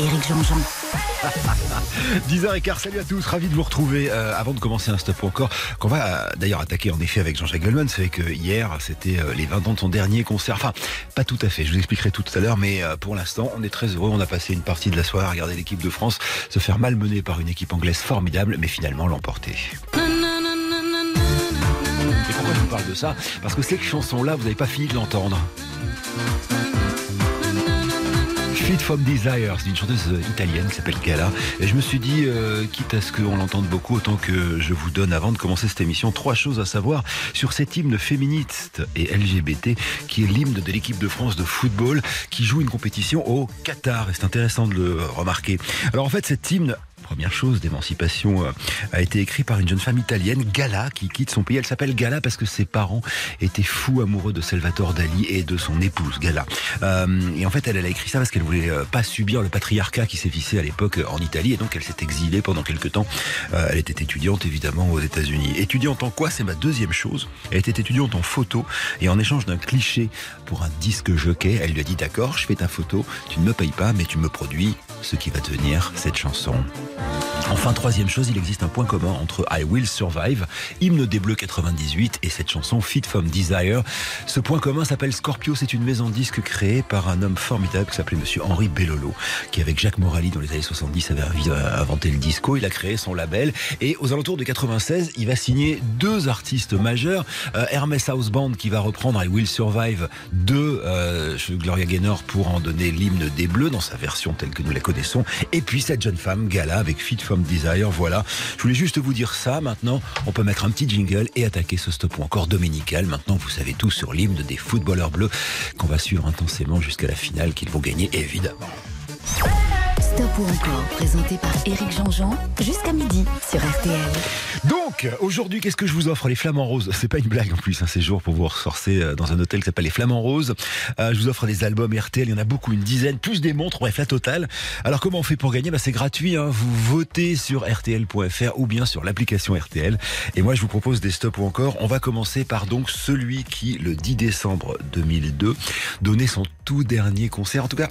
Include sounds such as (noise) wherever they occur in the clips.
Éric Jean-Jean. (laughs) 10h15, salut à tous, ravi de vous retrouver. Euh, avant de commencer un stop encore, qu'on va euh, d'ailleurs attaquer en effet avec Jean-Jacques Goldman, c'est que hier c'était euh, les 20 ans de son dernier concert. Enfin, pas tout à fait, je vous expliquerai tout à l'heure, mais pour l'instant, on est très heureux. On a passé une partie de la soirée à regarder l'équipe de France se faire malmener par une équipe anglaise formidable, mais finalement l'emporter. Et pourquoi je vous parle de ça? Parce que cette chanson-là, vous n'avez pas fini de l'entendre. From Desire, c'est une chanteuse italienne qui s'appelle Gala. Et je me suis dit, euh, quitte à ce qu'on l'entende beaucoup, autant que je vous donne, avant de commencer cette émission, trois choses à savoir sur cet hymne féministe et LGBT qui est l'hymne de l'équipe de France de football qui joue une compétition au Qatar. Et c'est intéressant de le remarquer. Alors en fait, cet hymne première chose d'émancipation euh, a été écrit par une jeune femme italienne, Gala, qui quitte son pays. Elle s'appelle Gala parce que ses parents étaient fous amoureux de Salvatore Dali et de son épouse, Gala. Euh, et en fait, elle, a écrit ça parce qu'elle voulait euh, pas subir le patriarcat qui sévissait à l'époque en Italie. Et donc, elle s'est exilée pendant quelques temps. Elle était étudiante, évidemment, aux États-Unis. Étudiante en quoi? C'est ma deuxième chose. Elle était étudiante en photo. Et en échange d'un cliché pour un disque jockey, elle lui a dit D'accord, je fais ta photo, tu ne me payes pas, mais tu me produis ce qui va devenir cette chanson. Enfin, troisième chose, il existe un point commun entre I Will Survive, hymne des Bleus 98, et cette chanson Fit from Desire. Ce point commun s'appelle Scorpio. C'est une maison de disques créée par un homme formidable qui s'appelait Monsieur Henri Bellolo, qui avec Jacques Morali dans les années 70 avait inventé le disco. Il a créé son label et aux alentours de 96, il va signer deux artistes majeurs. Euh, Hermès House Band qui va reprendre I Will Survive de euh, Gloria Gaynor pour en donner l'hymne des Bleus dans sa version telle que nous la connaissons. Et puis cette jeune femme, Gala, avec Fit from Desire. Voilà. Je voulais juste vous dire ça. Maintenant, on peut mettre un petit jingle et attaquer ce stop encore dominical. Maintenant, vous savez tout sur l'hymne des footballeurs bleus qu'on va suivre intensément jusqu'à la finale qu'ils vont gagner, évidemment. Stop ou encore, présenté par Éric Jean-Jean, jusqu'à midi sur RTL. Donc, aujourd'hui, qu'est-ce que je vous offre Les Flamants Roses? C'est pas une blague en plus, un séjour pour vous ressourcer euh, dans un hôtel qui s'appelle les Flamants Roses. Euh, je vous offre des albums RTL, il y en a beaucoup, une dizaine, plus des montres, bref, la totale. Alors, comment on fait pour gagner? Bah, C'est gratuit, hein. vous votez sur RTL.fr ou bien sur l'application RTL. Et moi, je vous propose des stops ou encore. On va commencer par donc celui qui, le 10 décembre 2002, donnait son tout dernier concert. En tout cas,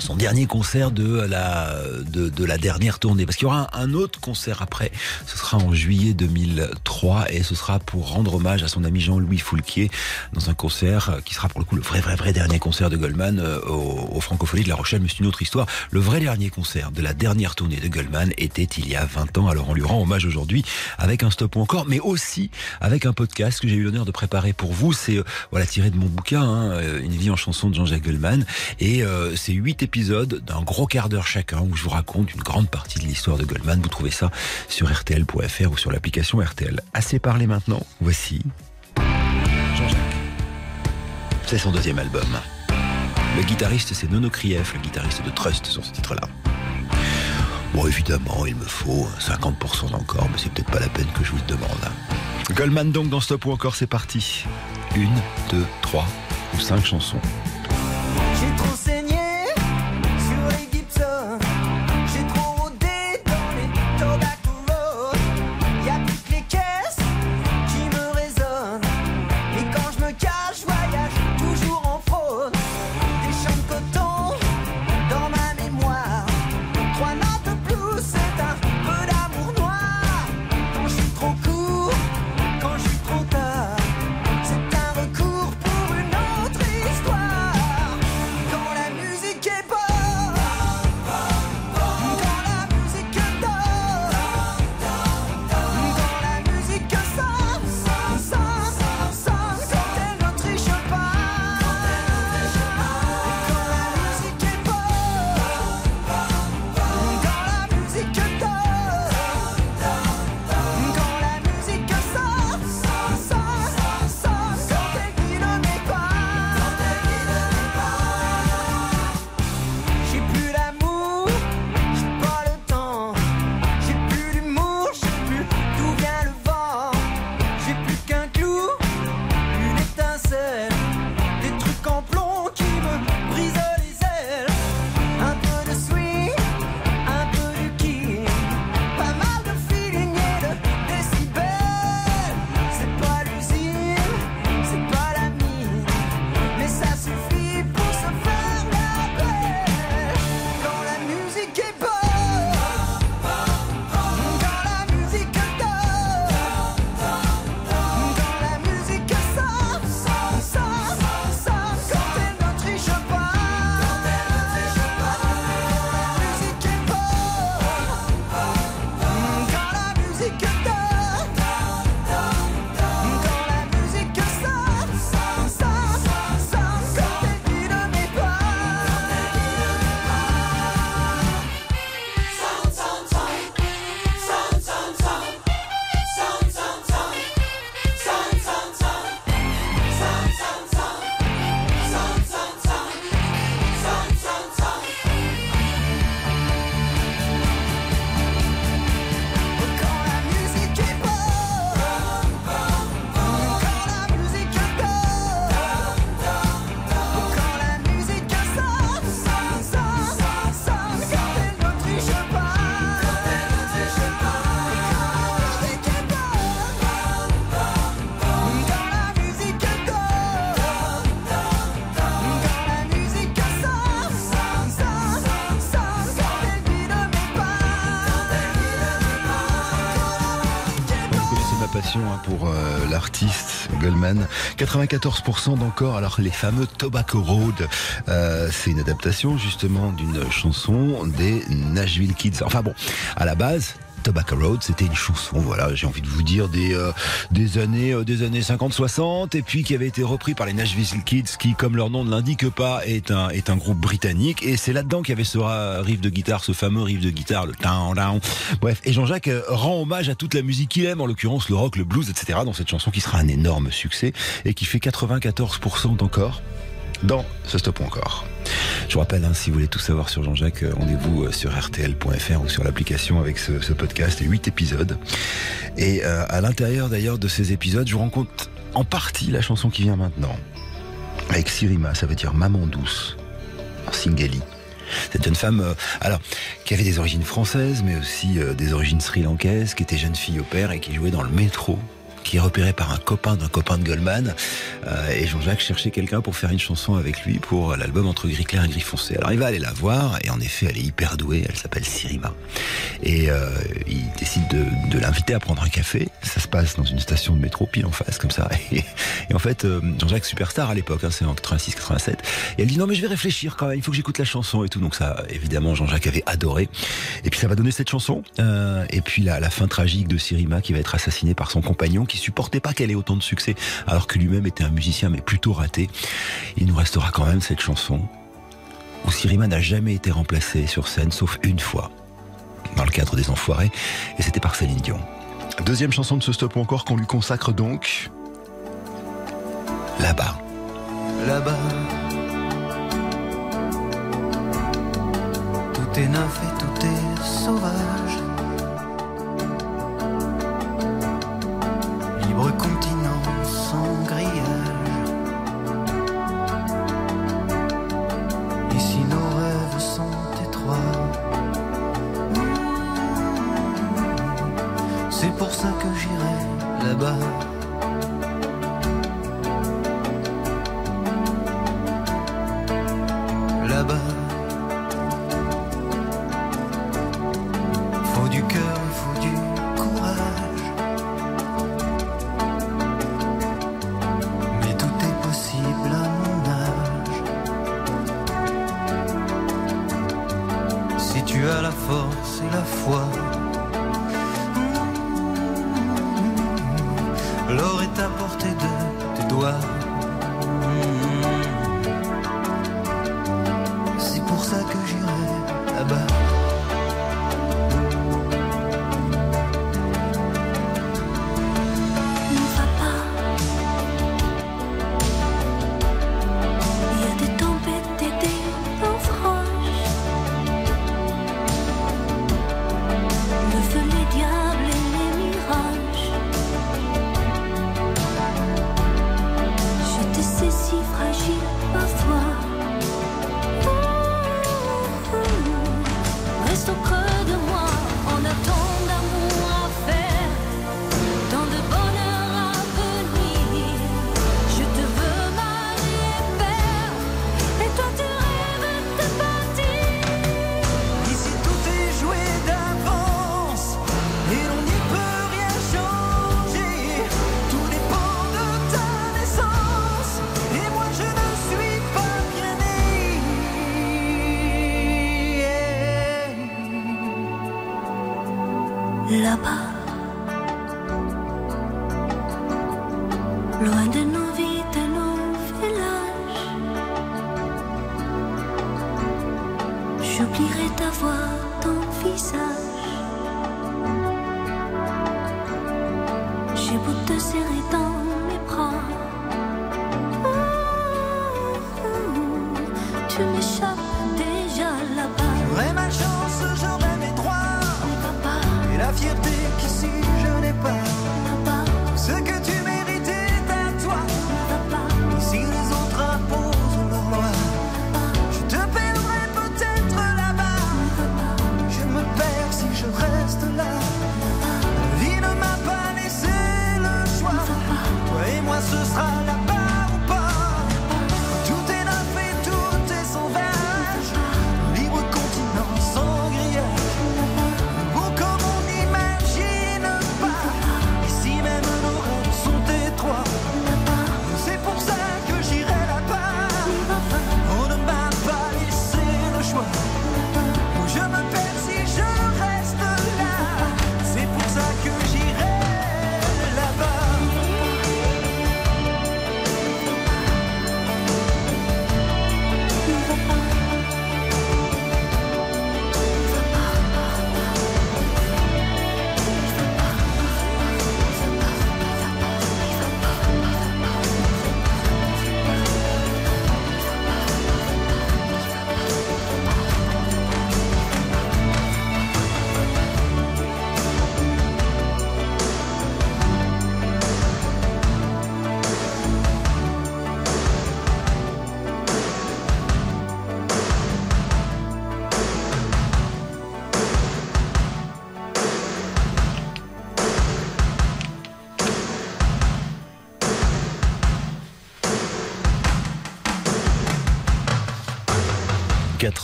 son dernier concert de la de, de la dernière tournée. Parce qu'il y aura un, autre concert après. Ce sera en juillet 2003 et ce sera pour rendre hommage à son ami Jean-Louis Foulquier dans un concert qui sera pour le coup le vrai vrai vrai dernier concert de Goldman euh, au, au Francophonies de La Rochelle. Mais c'est une autre histoire. Le vrai dernier concert de la dernière tournée de Goldman était il y a 20 ans. Alors on lui rend hommage aujourd'hui avec un stop ou encore mais aussi avec un podcast que j'ai eu l'honneur de préparer pour vous. C'est euh, voilà tiré de mon bouquin hein, une vie en chanson de Jean-Jacques Goldman. Et euh, c'est 8 d'un gros quart d'heure chacun où je vous raconte une grande partie de l'histoire de Goldman. Vous trouvez ça sur rtl.fr ou sur l'application RTL. Assez parlé maintenant, voici Jean-Jacques. C'est son deuxième album. Le guitariste, c'est Nono Krief, le guitariste de Trust sur ce titre-là. Bon, évidemment, il me faut 50% d'encore, mais c'est peut-être pas la peine que je vous le demande. Goldman donc dans Stop ou encore, c'est parti. Une, deux, trois ou cinq chansons. L'artiste Goldman. 94% d'encore. Alors les fameux Tobacco Road, euh, c'est une adaptation justement d'une chanson des Nashville Kids. Enfin bon, à la base, Tobacco Road, c'était une chanson, voilà, j'ai envie de vous dire des euh, des années euh, années 50-60 et puis qui avait été repris par les Nashville Kids qui comme leur nom ne l'indique pas est un est un groupe britannique et c'est là-dedans qu'il y avait ce riff de guitare, ce fameux riff de guitare le down down. Bref, et Jean-Jacques euh, rend hommage à toute la musique qu'il aime en l'occurrence le rock, le blues, etc. dans cette chanson qui sera un énorme succès et qui fait 94% d'encore dans ce stop encore. Je vous rappelle, si vous voulez tout savoir sur Jean-Jacques, euh, rendez-vous euh, sur rtl.fr ou sur l'application avec ce, podcast et 8 épisodes. Et euh, à l'intérieur d'ailleurs de ces épisodes, je vous rends compte en partie la chanson qui vient maintenant. Avec Sirima, ça veut dire maman douce, en singali. Cette jeune femme, alors, qui avait des origines françaises, mais aussi des origines sri-lankaises, qui était jeune fille au père et qui jouait dans le métro qui est repéré par un copain d'un copain de Goldman. Euh, et Jean-Jacques cherchait quelqu'un pour faire une chanson avec lui pour l'album Entre gris clair et gris foncé. Alors il va aller la voir et en effet elle est hyper douée, elle s'appelle Sirima. Et euh, il décide de, de l'inviter à prendre un café. Ça se passe dans une station de métro pile en face comme ça. (laughs) Et, en fait euh, Jean-Jacques superstar à l'époque, hein, c'est en 86-87. Et elle dit non mais je vais réfléchir quand même, il faut que j'écoute la chanson et tout. Donc ça évidemment Jean-Jacques avait adoré. Et puis ça va donner cette chanson. Euh, et puis la, la fin tragique de Sirima qui va être assassinée par son compagnon qui supportait pas qu'elle ait autant de succès, alors que lui-même était un musicien mais plutôt raté. Il nous restera quand même cette chanson où Sirima n'a jamais été remplacée sur scène, sauf une fois, dans le cadre des Enfoirés, et c'était par Céline Dion. Deuxième chanson de ce stop encore qu'on lui consacre donc là-bas. là-bas. Tout est neuf et tout est sauvage. Continent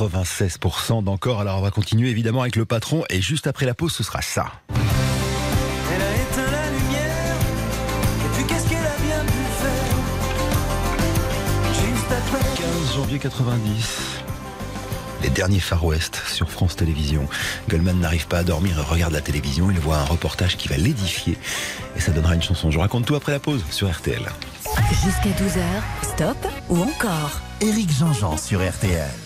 96% d'encore. Alors on va continuer évidemment avec le patron et juste après la pause ce sera ça. Elle a éteint la lumière. Et puis qu'est-ce qu'elle a bien pu faire Juste après. 15 janvier 90. Les derniers Far West sur France Télévisions. Goldman n'arrive pas à dormir, regarde la télévision, il voit un reportage qui va l'édifier et ça donnera une chanson. Je vous raconte tout après la pause sur RTL. Jusqu'à 12h, stop ou encore Éric Jean-Jean sur RTL.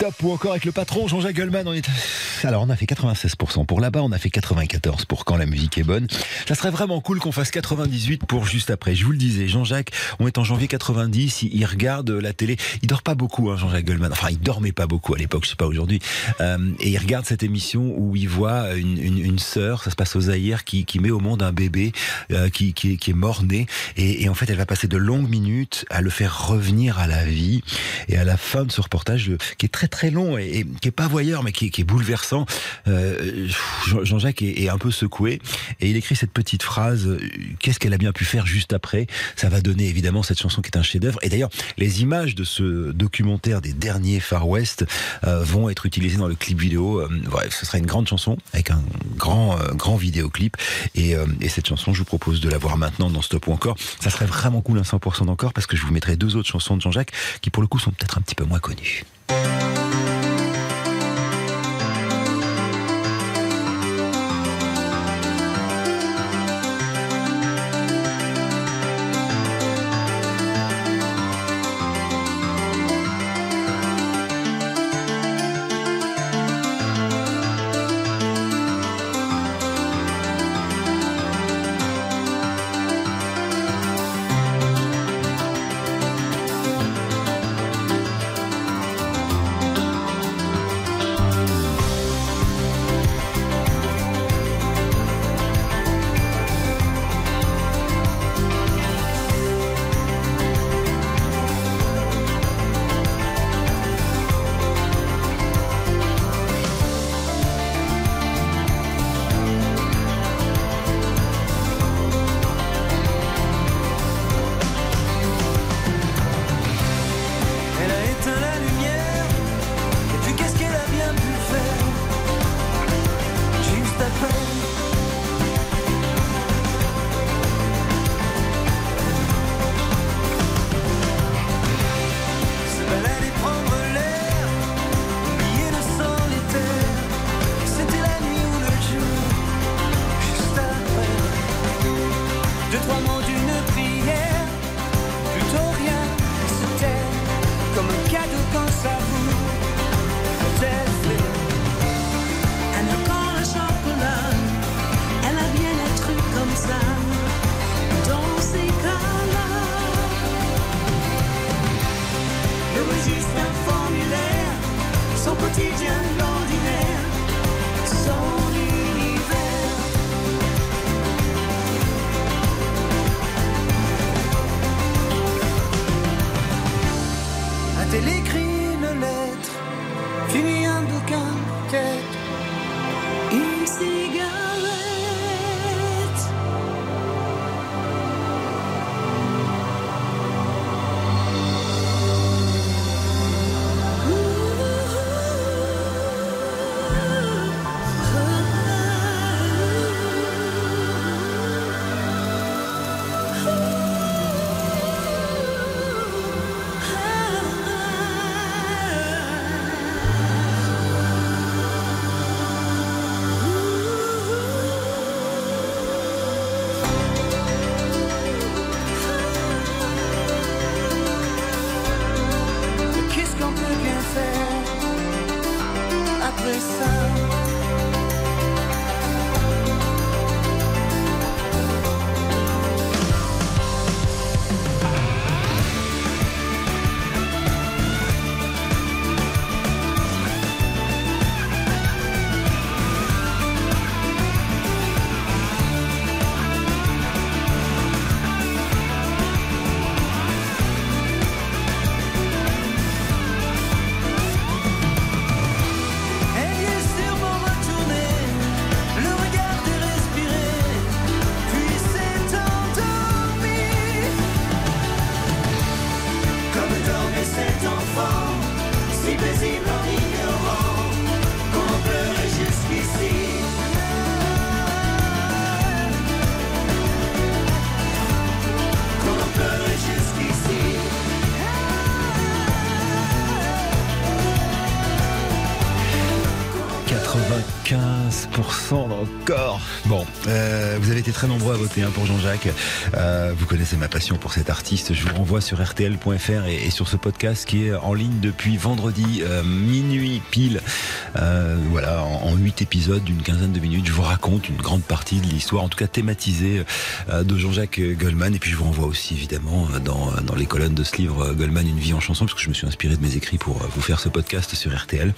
Top ou encore avec le patron Jean-Jacques Goldman. On est... Alors on a fait 96% pour là-bas, on a fait 94% pour quand la musique est bonne. Ça serait vraiment cool qu'on fasse 98 pour juste après. Je vous le disais, Jean-Jacques, on est en janvier 90, il, regarde la télé. Il dort pas beaucoup, hein, Jean-Jacques Goldman. Enfin, il dormait pas beaucoup à l'époque, je sais pas aujourd'hui. Euh, et il regarde cette émission où il voit une, sœur, ça se passe au Zaïre, qui, met au monde un bébé euh, qui, est- mort-né. Et, et en fait, elle va passer de longues minutes à le faire revenir à la vie. Et à la fin de ce reportage, qui est très très long et, qui est pas voyeur, mais qui, est- bouleversant, euh, Jean- Jean-Jacques est, un peu secoué. Et il écrit cette petite phrase euh, Qu'est-ce qu'elle a bien pu faire juste après? Ça va donner évidemment cette chanson qui est un chef-d'œuvre. Et d'ailleurs, les images de ce documentaire des derniers Far West euh, vont être utilisées dans le clip vidéo. Ce sera une grande chanson avec un grand grand vidéoclip. Et, et cette chanson, je vous propose de la voir maintenant dans Stop ou encore. Ça serait vraiment cool un 100% d'encore parce que je vous mettrai deux autres chansons de Jean-Jacques qui pour le coup sont peut-être un petit peu moins connues. Bon, euh, vous avez été très nombreux à voter hein, pour Jean-Jacques. Euh, vous connaissez ma passion pour cet artiste. Je vous renvoie sur rtl.fr et, sur ce podcast qui est en ligne depuis vendredi euh, minuit pile. Euh, voilà, en, 8 épisodes d'une quinzaine de minutes, je vous raconte une grande partie de l'histoire, en tout cas thématisée, euh, de Jean-Jacques Goldman. Et puis je vous renvoie aussi évidemment dans, dans les colonnes de ce livre euh, Goldman, une vie en chanson, parce que je me suis inspiré de mes écrits pour euh, vous faire ce podcast sur RTL.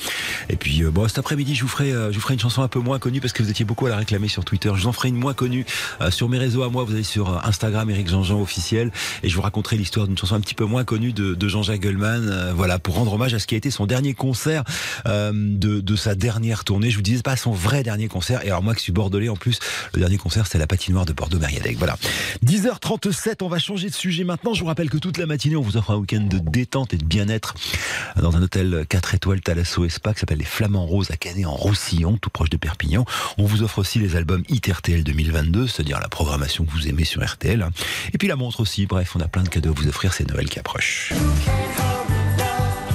Et puis euh, bon, cet après-midi, je vous ferai, euh, je vous ferai une chanson un peu moins connue parce que vous étiez beaucoup à la réclamer sur Twitter. Je vous en ferai une moins connue euh, sur mes réseaux à moi. Vous allez sur euh, Instagram, Eric Jean-Jean officiel, et je vous raconterai l'histoire d'une chanson un petit peu moins connue de, de Jean-Jacques Goldman. euh, voilà, pour rendre hommage à ce qui a été son dernier concert euh, de, de sa dernière tournée. Je vous disais c'est pas son vrai dernier concert. Et alors moi qui suis bordelais en plus, le dernier concert à la patinoire de Bordeaux-Mariadec. Voilà. 10h37, on va changer de sujet maintenant. Je vous rappelle que toute la matinée, on vous offre un week-end de détente et de bien-être dans un hôtel 4 étoiles Thalasso Spa qui s'appelle les Flamands Roses à Canet en Roussillon, tout proche de Perpignan. On vous offre aussi les albums Hit RTL 2022, c'est-à-dire la programmation que vous aimez sur RTL. Et puis la montre aussi. Bref, on a plein de cadeaux à vous offrir. C'est Noël qui approche.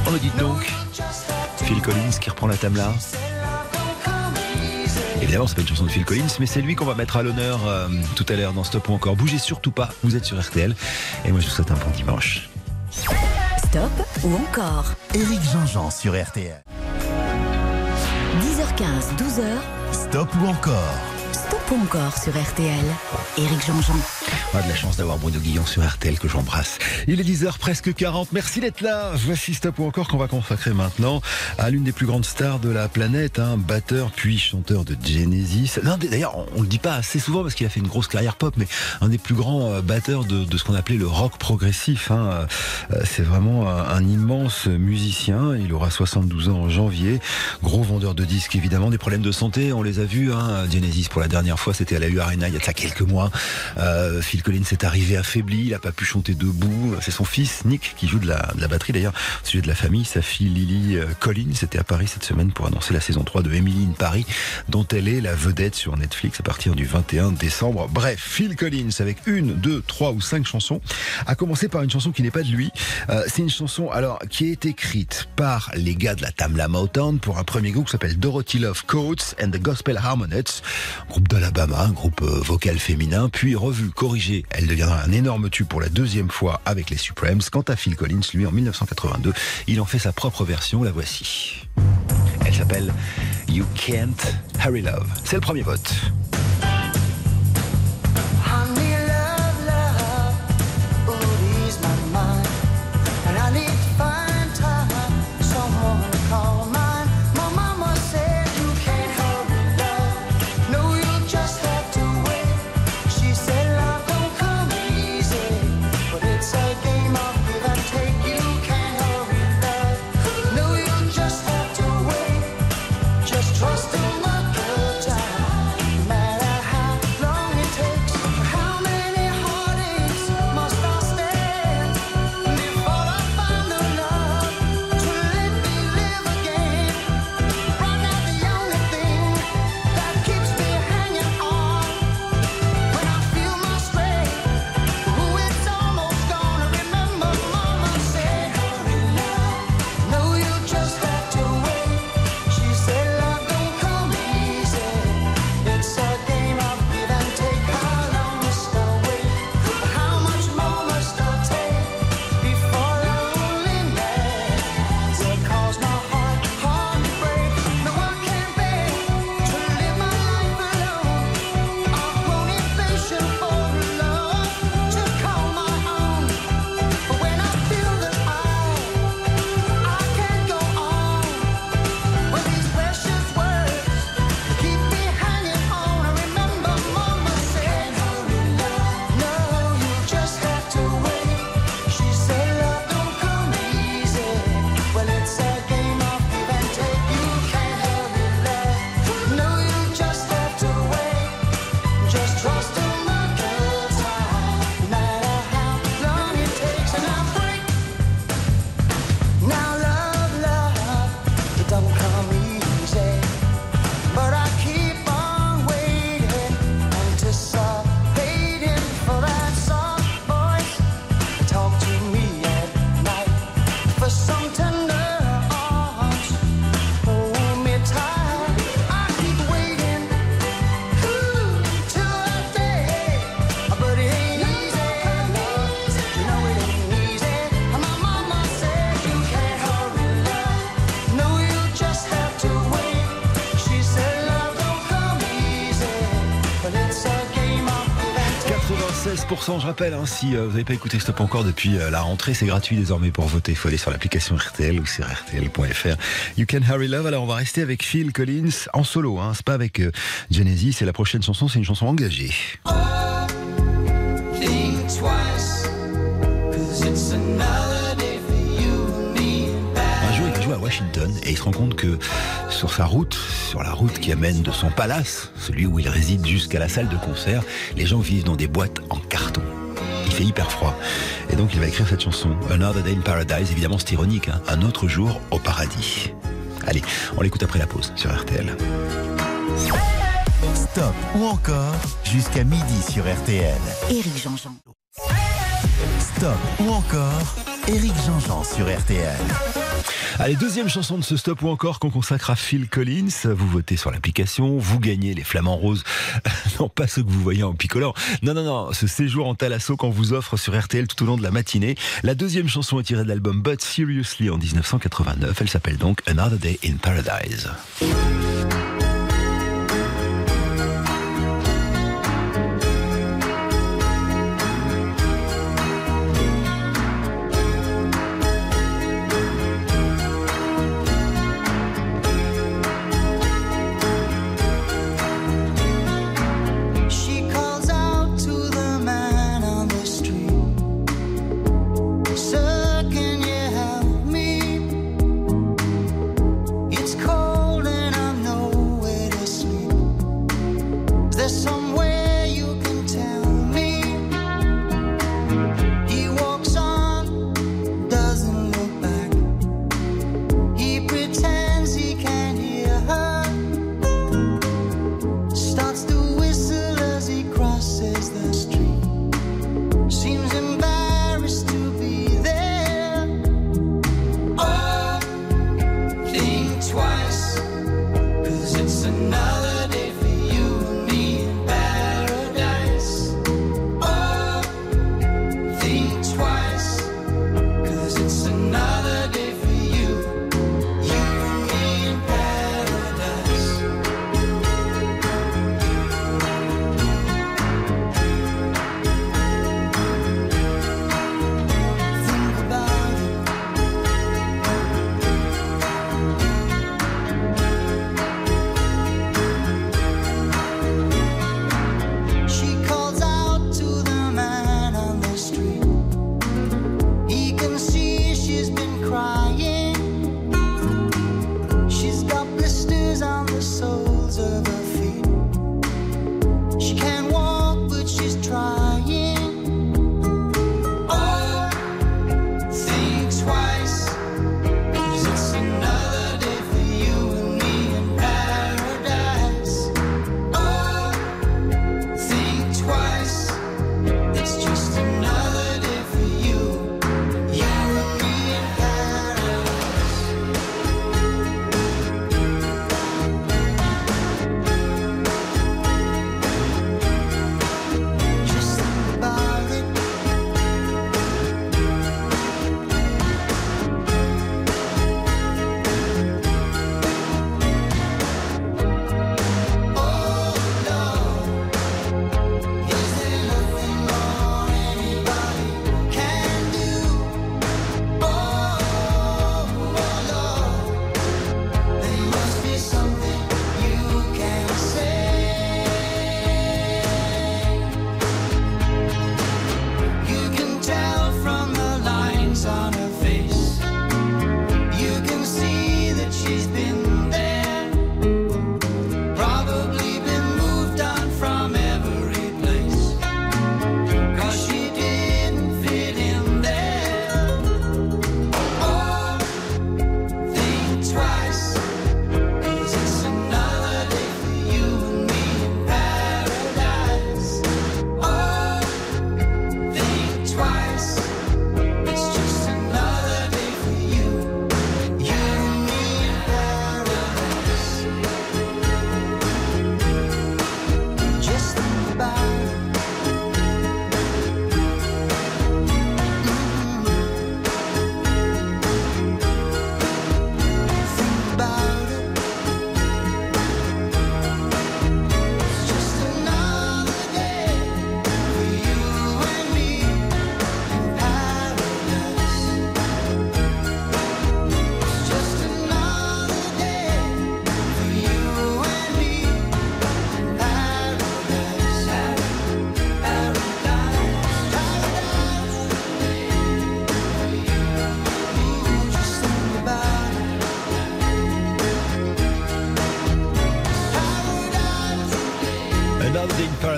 On dit donc, Phil Collins qui reprend la table là. Évidemment, c'est pas une chanson de Phil Collins, mais c'est lui qu'on va mettre à l'honneur euh, tout à l'heure dans Stop ou encore. Bougez surtout pas, vous êtes sur RTL. Et moi, je vous souhaite un bon dimanche. Stop ou encore Éric Jean-Jean sur RTL. 10h15, 12h, Stop ou encore Stop ou encore sur RTL. Éric Jean-Jean. On a de la chance d'avoir Bruno Guillon sur RTL que j'embrasse. Il est 10h presque 40. Merci d'être là. Voici Stop ou encore qu'on va consacrer maintenant à l'une des plus grandes stars de la planète, un batteur puis chanteur de Genesis. L'un des- D'ailleurs, on, le dit pas assez souvent parce qu'il a fait une grosse carrière pop, mais un des plus grands euh, batteurs de, de ce qu'on appelait le rock progressif. hein. Euh, C'est vraiment un, immense musicien. Il aura 72 ans en janvier. Gros vendeur de disques, évidemment. Des problèmes de santé, on les a vus. Hein. Genesis, pour la dernière fois, c'était à la U Arena il y a ça quelques mois. Euh, Phil Collins est arrivé affaibli, il n'a pas pu chanter debout. C'est son fils Nick qui joue de la, batterie d'ailleurs. Au sujet de la famille, sa fille Lily euh, Collins était à Paris cette semaine pour annoncer la saison 3 de Emily in Paris, dont elle est la vedette sur Netflix à partir du 21 décembre. Bref, Phil Collins avec une, deux, trois ou cinq chansons. A commencer par une chanson qui n'est pas de lui. Euh, C'est une chanson alors qui est écrite par les gars de la Tamla Motown pour un premier groupe qui s'appelle Dorothy Love Coates and the Gospel Harmonettes, groupe d'Alabama, groupe euh, vocal féminin, puis revue, Elle deviendra un énorme tube pour la deuxième fois avec les Supremes. Quant à Phil Collins, lui, en 1982, il en fait sa propre version, la voici. Elle s'appelle You Can't Hurry Love. C'est le premier vote. Je rappelle, hein, si euh, vous n'avez pas écouté Stop encore depuis euh, la rentrée, c'est gratuit désormais pour voter. Il faut aller sur l'application RTL ou sur RTL.fr. You Can Hurry Love. Alors on va rester avec Phil Collins en solo. Hein. C'est pas avec euh, Genesis. C'est la prochaine chanson. C'est une chanson engagée. Think twice, 'cause it's à Washington et il se rend compte que sur sa route, sur la route qui amène de son palace, celui où il réside jusqu'à la salle de concert, les gens vivent dans des boîtes en fait hyper froid. Et donc il va écrire cette chanson, Another Day in Paradise. Évidemment, c'est ironique, hein. un autre jour au paradis. Allez, on l'écoute après la pause sur RTL. Stop ou encore jusqu'à midi sur RTL. Éric Jean-Jean. Stop ou encore Éric Jean-Jean sur RTL. Allez, deuxième chanson de ce stop ou encore qu'on consacre à Phil Collins. Vous votez sur l'application, vous gagnez les flamants roses. (laughs) non, pas ceux que vous voyez en picolant. Non, non, non, ce séjour en Thalasso qu'on vous offre sur RTL tout au long de la matinée. La deuxième chanson est tirée de l'album But Seriously en 1989. Elle s'appelle donc Another Day in Paradise.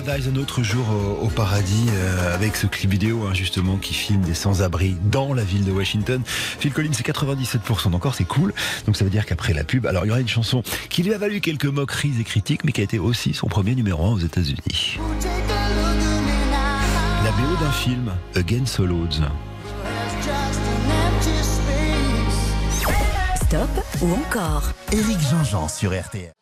Paradise, un autre jour au, au paradis, euh, avec ce clip vidéo hein, justement qui filme des sans-abri dans la ville de Washington. Phil Collins, c'est 97% d'encore, c'est cool. Donc ça veut dire qu'après la pub, alors il y aura une chanson qui lui a valu quelques moqueries et critiques, mais qui a été aussi son premier numéro 1 aux États-Unis. La BO d'un film, Against All Odds. Stop ou encore? Éric Jean-Jean sur RTL.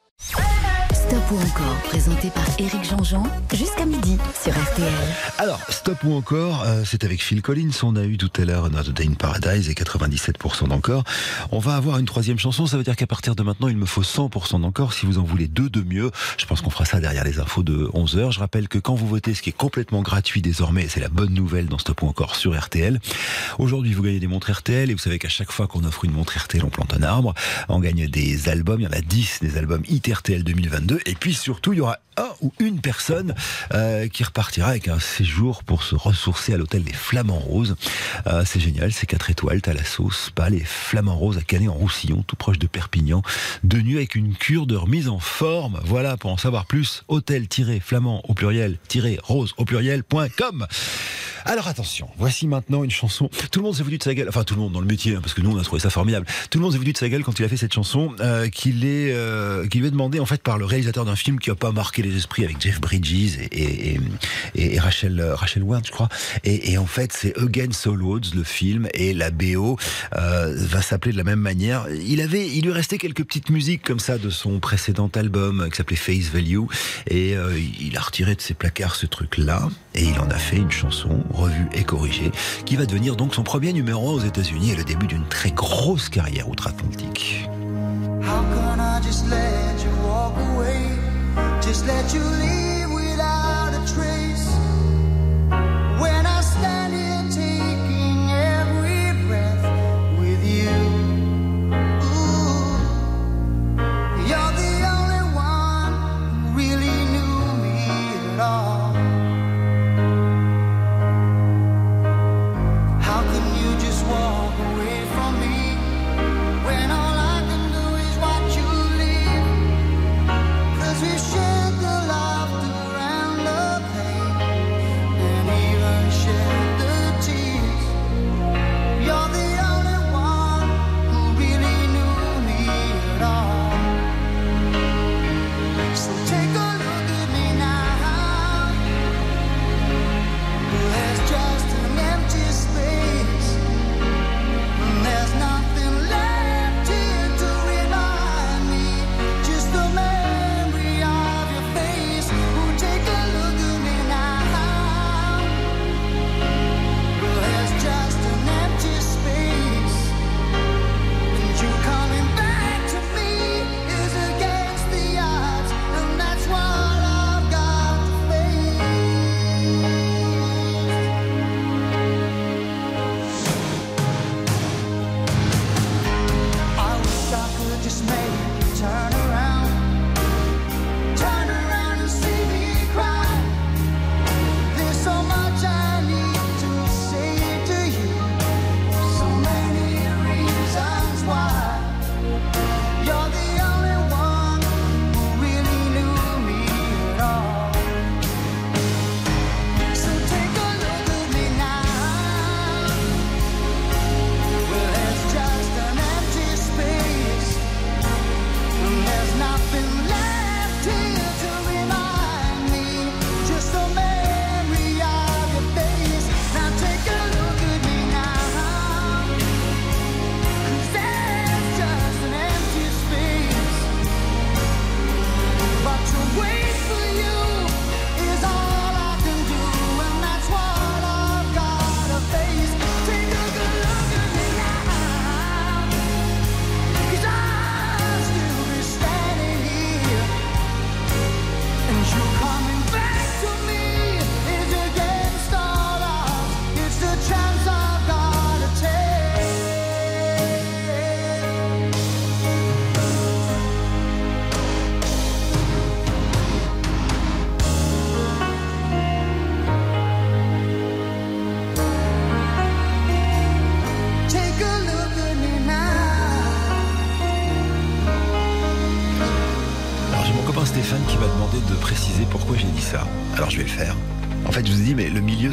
Stop ou encore, présenté par Éric Jean-Jean, jusqu'à midi sur RTL. Alors, stop ou encore, euh, c'est avec Phil Collins. On a eu tout à l'heure Another Day in Paradise et 97% d'encore. On va avoir une troisième chanson. Ça veut dire qu'à partir de maintenant, il me faut 100% d'encore. Si vous en voulez deux de mieux, je pense qu'on fera ça derrière les infos de 11h. Je rappelle que quand vous votez, ce qui est complètement gratuit désormais, c'est la bonne nouvelle dans Stop ou encore sur RTL. Aujourd'hui, vous gagnez des montres RTL et vous savez qu'à chaque fois qu'on offre une montre RTL, on plante un arbre. On gagne des albums. Il y en a 10 des albums Hit RTL 2022. Et puis surtout, il y aura un ou une personne euh, qui repartira avec un séjour pour se ressourcer à l'hôtel des Flamands Roses. Euh, c'est génial, c'est 4 étoiles, t'as la sauce, pas les Flamands Roses à Canet en Roussillon, tout proche de Perpignan, de nuit avec une cure de remise en forme. Voilà, pour en savoir plus, hôtel-flamand au pluriel-rose au pluriel.com. Alors attention, voici maintenant une chanson. Tout le monde s'est foutu de sa gueule, enfin tout le monde dans le métier, hein, parce que nous on a trouvé ça formidable. Tout le monde s'est foutu de sa gueule quand il a fait cette chanson, euh, qu'il est, euh, qui lui est demandé en fait par le réalisateur d'un film qui a pas marqué les esprits avec Jeff Bridges et, et, Rachel Rachel Ward, je crois. Et, en fait c'est Against All Odds le film et la BO euh, va s'appeler de la même manière. Il avait, il lui restait quelques petites musiques comme ça de son précédent album euh, qui s'appelait Face Value et euh, il a retiré de ses placards ce truc là et il en a fait une chanson revue et corrigée qui va devenir donc son premier numéro 1 aux États-Unis et le début d'une très grosse carrière outre-Atlantique. Just let you leave without a trace.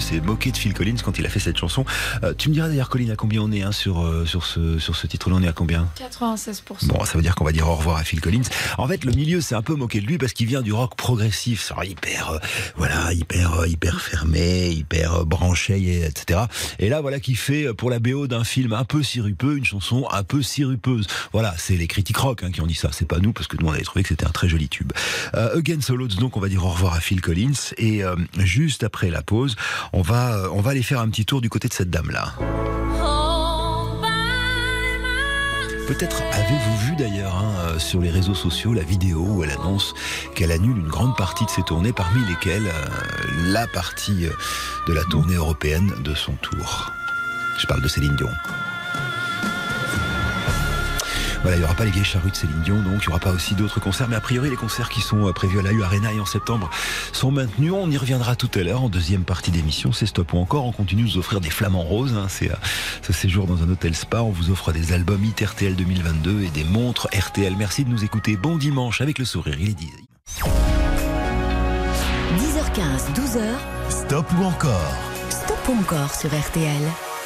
S'est moqué de Phil Collins quand il a fait cette chanson. Euh, tu me diras d'ailleurs, Colline, à combien on est hein, sur, euh, sur ce, sur ce titre-là On est à combien? 96%. Bon, ça veut dire qu'on va dire au revoir à Phil Collins. En fait, le milieu s'est un peu moqué de lui parce qu'il vient du rock progressif, hyper, euh, voilà, hyper, euh, hyper fermé, hyper euh, branché, et- etc. Et là, voilà, qui fait euh, pour la BO d'un film un peu sirupeux, une chanson un peu sirupeuse. Voilà, c'est les critiques rock hein, qui ont dit ça. C'est pas nous parce que nous on avait trouvé que c'était un très joli tube. Euh, Against All Odds, donc on va dire au revoir à Phil Collins et euh, juste après la pause, on va, euh, on va aller faire un petit tour du côté de cette dame là. Peut-être avez-vous vu d'ailleurs hein, euh, sur les réseaux sociaux la vidéo où elle annonce qu'elle annule une grande partie de ses tournées, parmi lesquelles euh, la partie de la tournée européenne de son tour. Je parle de Céline Dion. Voilà, il n'y aura pas les vieilles charrues de Céline Dion, donc il n'y aura pas aussi d'autres concerts. Mais a priori, les concerts qui sont euh, prévus à la U Arena et en septembre sont maintenus. On y reviendra tout à l'heure en deuxième partie d'émission. C'est Stop ou encore. On continue de nous offrir des flamants roses. hein. C'est euh, ce séjour dans un hôtel spa. On vous offre des albums Hit RTL 2022 et des montres RTL. Merci de nous écouter. Bon dimanche avec le sourire. Il est 10. 10h15, 12h, Stop ou encore Stop ou encore sur RTL.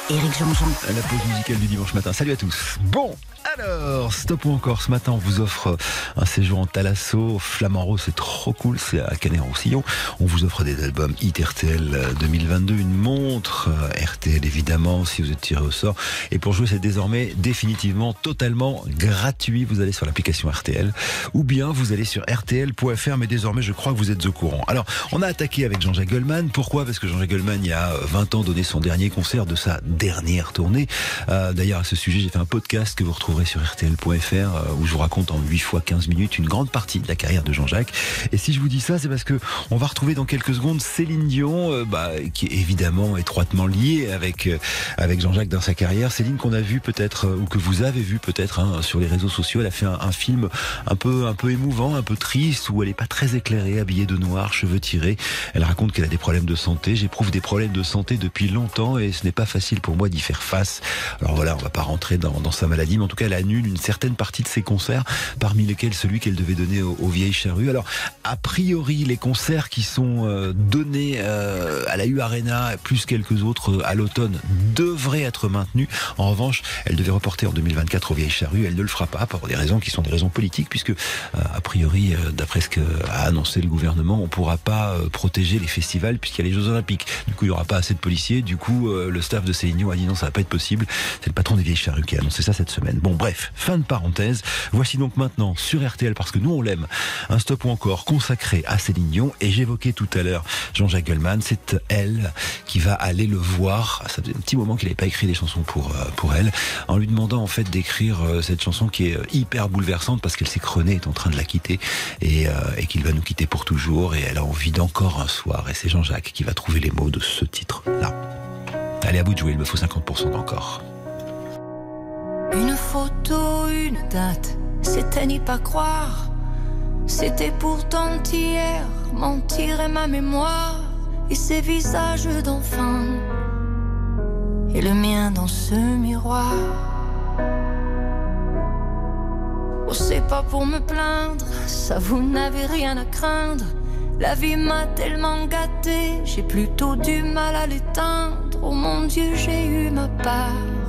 Éric Jean-Jean. La pause musicale du dimanche matin. Salut à tous. Bon, alors, stop ou encore ce matin, on vous offre un séjour en Thalasso, Flamand c'est trop cool, c'est à Canet-Roussillon. On vous offre des albums Hit RTL 2022, une montre euh, RTL évidemment, si vous êtes tiré au sort. Et pour jouer, c'est désormais définitivement totalement gratuit. Vous allez sur l'application RTL ou bien vous allez sur RTL.fr, mais désormais, je crois que vous êtes au courant. Alors, on a attaqué avec Jean-Jacques Goldman. Pourquoi? Parce que Jean-Jacques Goldman, il y a 20 ans, donnait son dernier concert de sa dernière tournée. Euh, D'ailleurs, à ce sujet, j'ai fait un podcast que vous retrouverez sur RTL.fr euh, où je vous raconte en 8 fois 15 minutes une grande partie de la carrière de Jean-Jacques. Et si je vous dis ça, c'est parce que on va retrouver dans quelques secondes Céline Dion, euh, bah, qui est évidemment étroitement liée avec euh, avec Jean-Jacques dans sa carrière. Céline qu'on a vu peut-être ou que vous avez vu peut-être hein, sur les réseaux sociaux. Elle a fait un, film un peu un peu émouvant, un peu triste où elle est pas très éclairée, habillée de noir, cheveux tirés. Elle raconte qu'elle a des problèmes de santé. J'éprouve des problèmes de santé depuis longtemps et ce n'est pas facile pour moi d'y faire face. Alors voilà, on va pas rentrer dans, dans sa maladie, mais en tout cas, elle annule une certaine partie de ses concerts, parmi lesquels celui qu'elle devait donner aux, vieilles charrues. Alors, a priori, les concerts qui sont euh, donnés euh, à la U Arena, plus quelques autres euh, à l'automne, devraient être maintenus. En revanche, elle devait reporter en 2024 aux vieilles charrues. Elle ne le fera pas pour des raisons qui sont des raisons politiques, puisque euh, a priori, euh, d'après ce qu'a annoncé le gouvernement, on pourra pas protéger les festivals puisqu'il y a les Jeux Olympiques. Du coup, il y aura pas assez de policiers. Du coup, le staff de Céline a dit non, ça va pas être possible. C'est le patron des vieilles charrues qui a annoncé ça cette semaine. Bref, fin de parenthèse. Voici donc maintenant sur RTL, parce que nous on l'aime, un stop ou encore consacré à Céline Dion. Et j'évoquais tout à l'heure Jean-Jacques Goldman. C'est elle qui va aller le voir. Ça faisait un petit moment qu'il n'avait pas écrit des chansons pour euh, pour elle, en lui demandant en fait d'écrire euh, cette chanson qui est euh, hyper bouleversante parce qu'elle que René est en train de la quitter et, et qu'il va nous quitter pour toujours. Et elle a envie d'encore un soir. Et c'est Jean-Jacques qui va trouver les mots de ce titre-là. Allez, à bout de jouer, il me faut 50% d'encore. Une photo, une date, c'était n'y pas croire. C'était pourtant hier, mentir est ma mémoire. Et ces visages d'enfants, et le mien dans ce miroir. Oh, c'est pas pour me plaindre, ça vous n'avez rien à craindre. La vie m'a tellement gâté, j'ai plutôt du mal à l'éteindre. Oh mon Dieu, j'ai eu ma part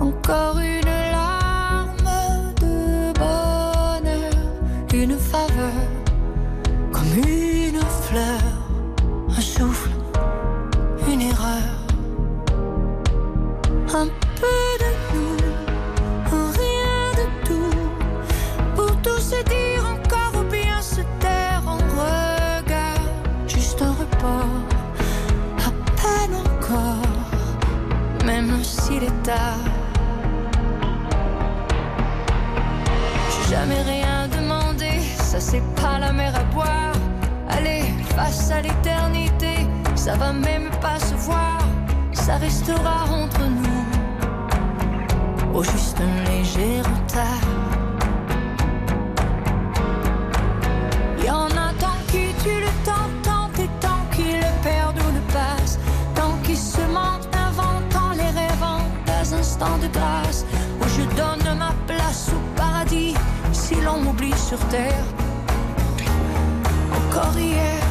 Encore une larme de bonheur, une faveur, comme une fleur, un souffle, une erreur, un peu de nous, rien de tout, pour tout se dire encore ou bien se taire en regard, juste un report, à peine encore, même s'il est tard. L'éternité, ça va même pas se voir, ça restera entre nous. Au juste un léger retard. Y en a tant qui tuent le temps, tant et tant qui le perdent ou le passent, tant qui se mentent, inventant les rêvant des instants de grâce, où je donne ma place au paradis, si l'on m'oublie sur terre. Encore hier.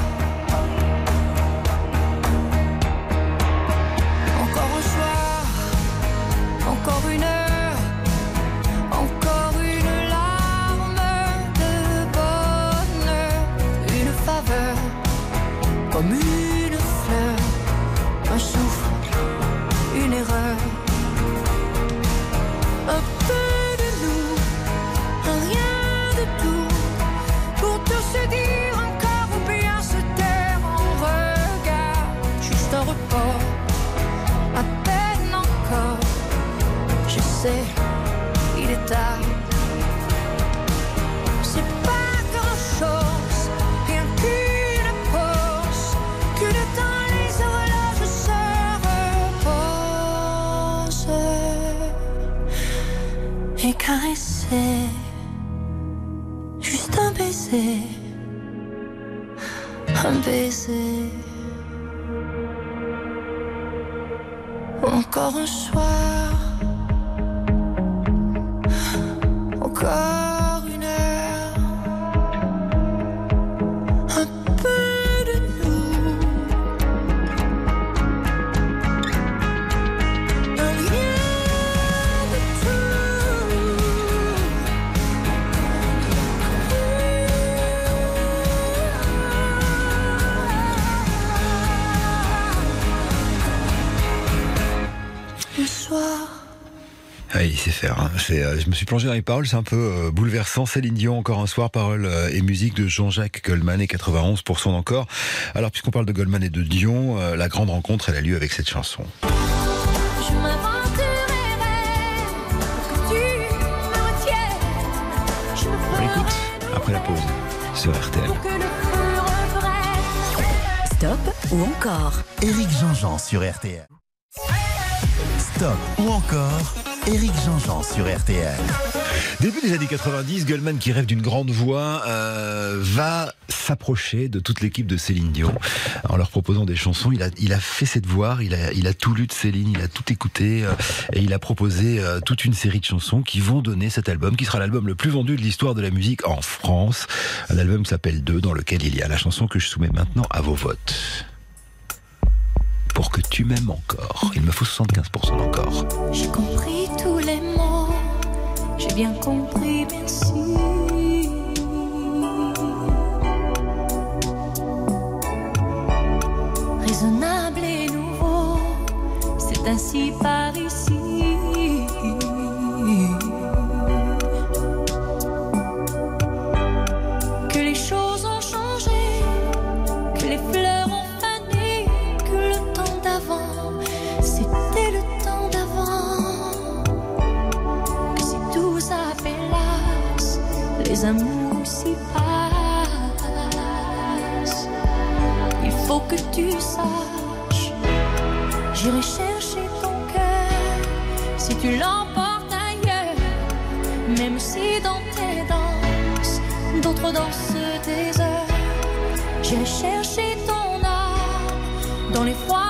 Encore il sait faire. hein. Euh, je me suis plongé dans les paroles, c'est un peu euh, bouleversant. Céline Dion, encore un soir, paroles euh, et musique de Jean-Jacques Goldman et 91% encore. Alors, puisqu'on parle de Goldman et de Dion, euh, la grande rencontre, elle a lieu avec cette chanson. Je la pause sur RTL. Stop ou encore? Éric Jean-Jean sur RTL. Stop ou encore? Éric Jean-Jean sur RTL. Début des années 90, Goldman, qui rêve d'une grande voix, euh, va s'approcher de toute l'équipe de Céline Dion en leur proposant des chansons. Il a, il a fait cette voix, il a, il a tout lu de Céline, il a tout écouté euh, et il a proposé euh, toute une série de chansons qui vont donner cet album, qui sera l'album le plus vendu de l'histoire de la musique en France. Un album qui s'appelle 2, dans lequel il y a la chanson que je soumets maintenant à vos votes. Pour que tu m'aimes encore. Il me faut 75% encore. J'ai compris bien compris, merci. Raisonnable et nouveau, c'est ainsi par ici. Les amours s'y passent. Il faut que tu saches, j'irai chercher ton cœur si tu l'emportes ailleurs, même si dans tes danses, d'autres dansent des heures. J'irai chercher ton âme dans les froids,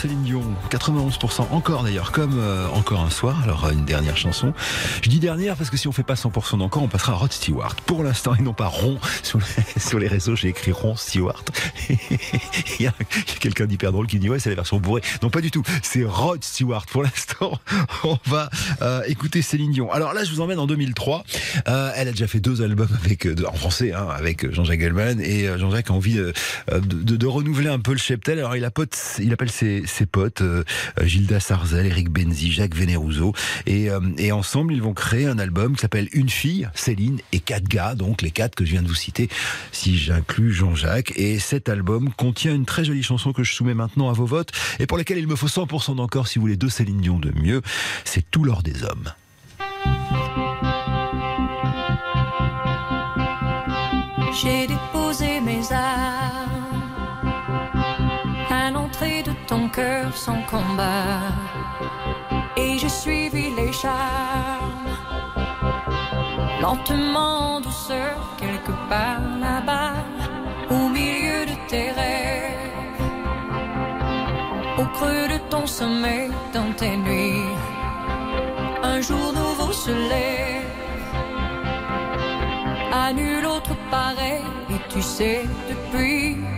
Céline Dion, 91% encore d'ailleurs, comme euh, encore un soir. Alors euh, une dernière chanson. Je dis dernière parce que si on fait pas 100% d'encore, on passera à Rod Stewart. Pour l'instant, et non pas Ron sur les, (laughs) réseaux. J'ai écrit Ron Stewart. (laughs) Il y a quelqu'un d'hyper drôle qui dit ouais, c'est la version bourrée. Non, pas du tout. C'est Rod Stewart. Pour l'instant, (laughs) on va euh, écouter Céline Dion. Alors là, je vous emmène en 2003. Euh, elle a déjà fait deux albums avec en français, hein, avec Jean-Jacques Goldman et Jean-Jacques a envie de, renouveler un peu le cheptel. Alors il a il appelle ses, ses potes euh, Gilda Sarzel, Eric Benzi, Jacques Vénérouzeau et, euh, et ensemble ils vont créer un album qui s'appelle Une fille, Céline et quatre gars, donc les quatre que je viens de vous citer, si j'inclus Jean-Jacques. Et cet album contient une très jolie chanson que je soumets maintenant à vos votes et pour laquelle il me faut 100% d'encore si vous voulez deux Céline Dion de mieux. C'est Tout l'or des hommes. J'ai cœur sans combat. Et j'ai suivi les charmes, lentement, en douceur, quelque part là-bas, au milieu de tes rêves, au creux de ton sommeil, dans tes nuits. Un jour nouveau se lève à nul autre pareil, et tu sais depuis.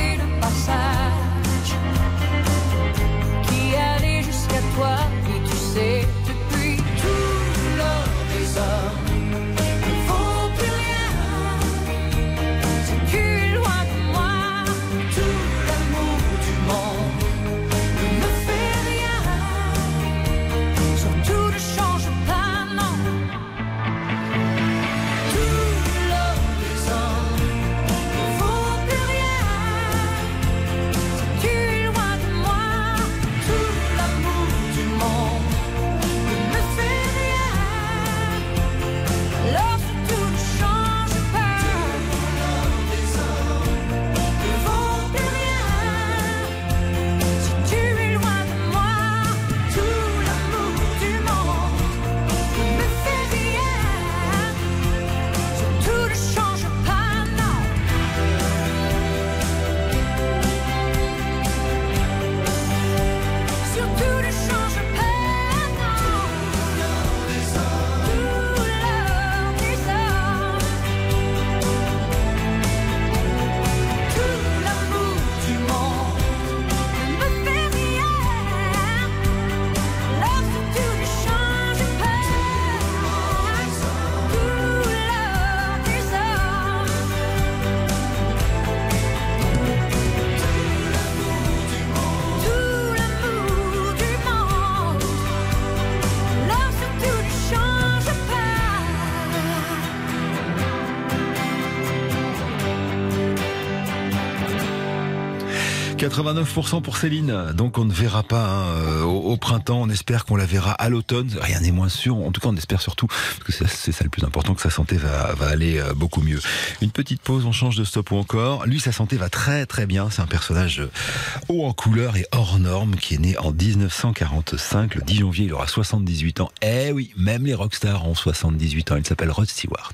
89% pour Céline. Donc on ne verra pas hein, euh, au, printemps. On espère qu'on la verra à l'automne. Rien n'est moins sûr. En tout cas, on espère surtout parce que c'est- ça le plus important que sa santé va, va aller euh, beaucoup mieux. Une petite pause. On change de stop ou encore. Lui, sa santé va très très bien. C'est un personnage euh, haut en couleur et hors norme qui est né en 1945. Le 10 janvier, il aura 78 ans. Eh oui, même les rockstars ont 78 ans. Il s'appelle Rod Stewart.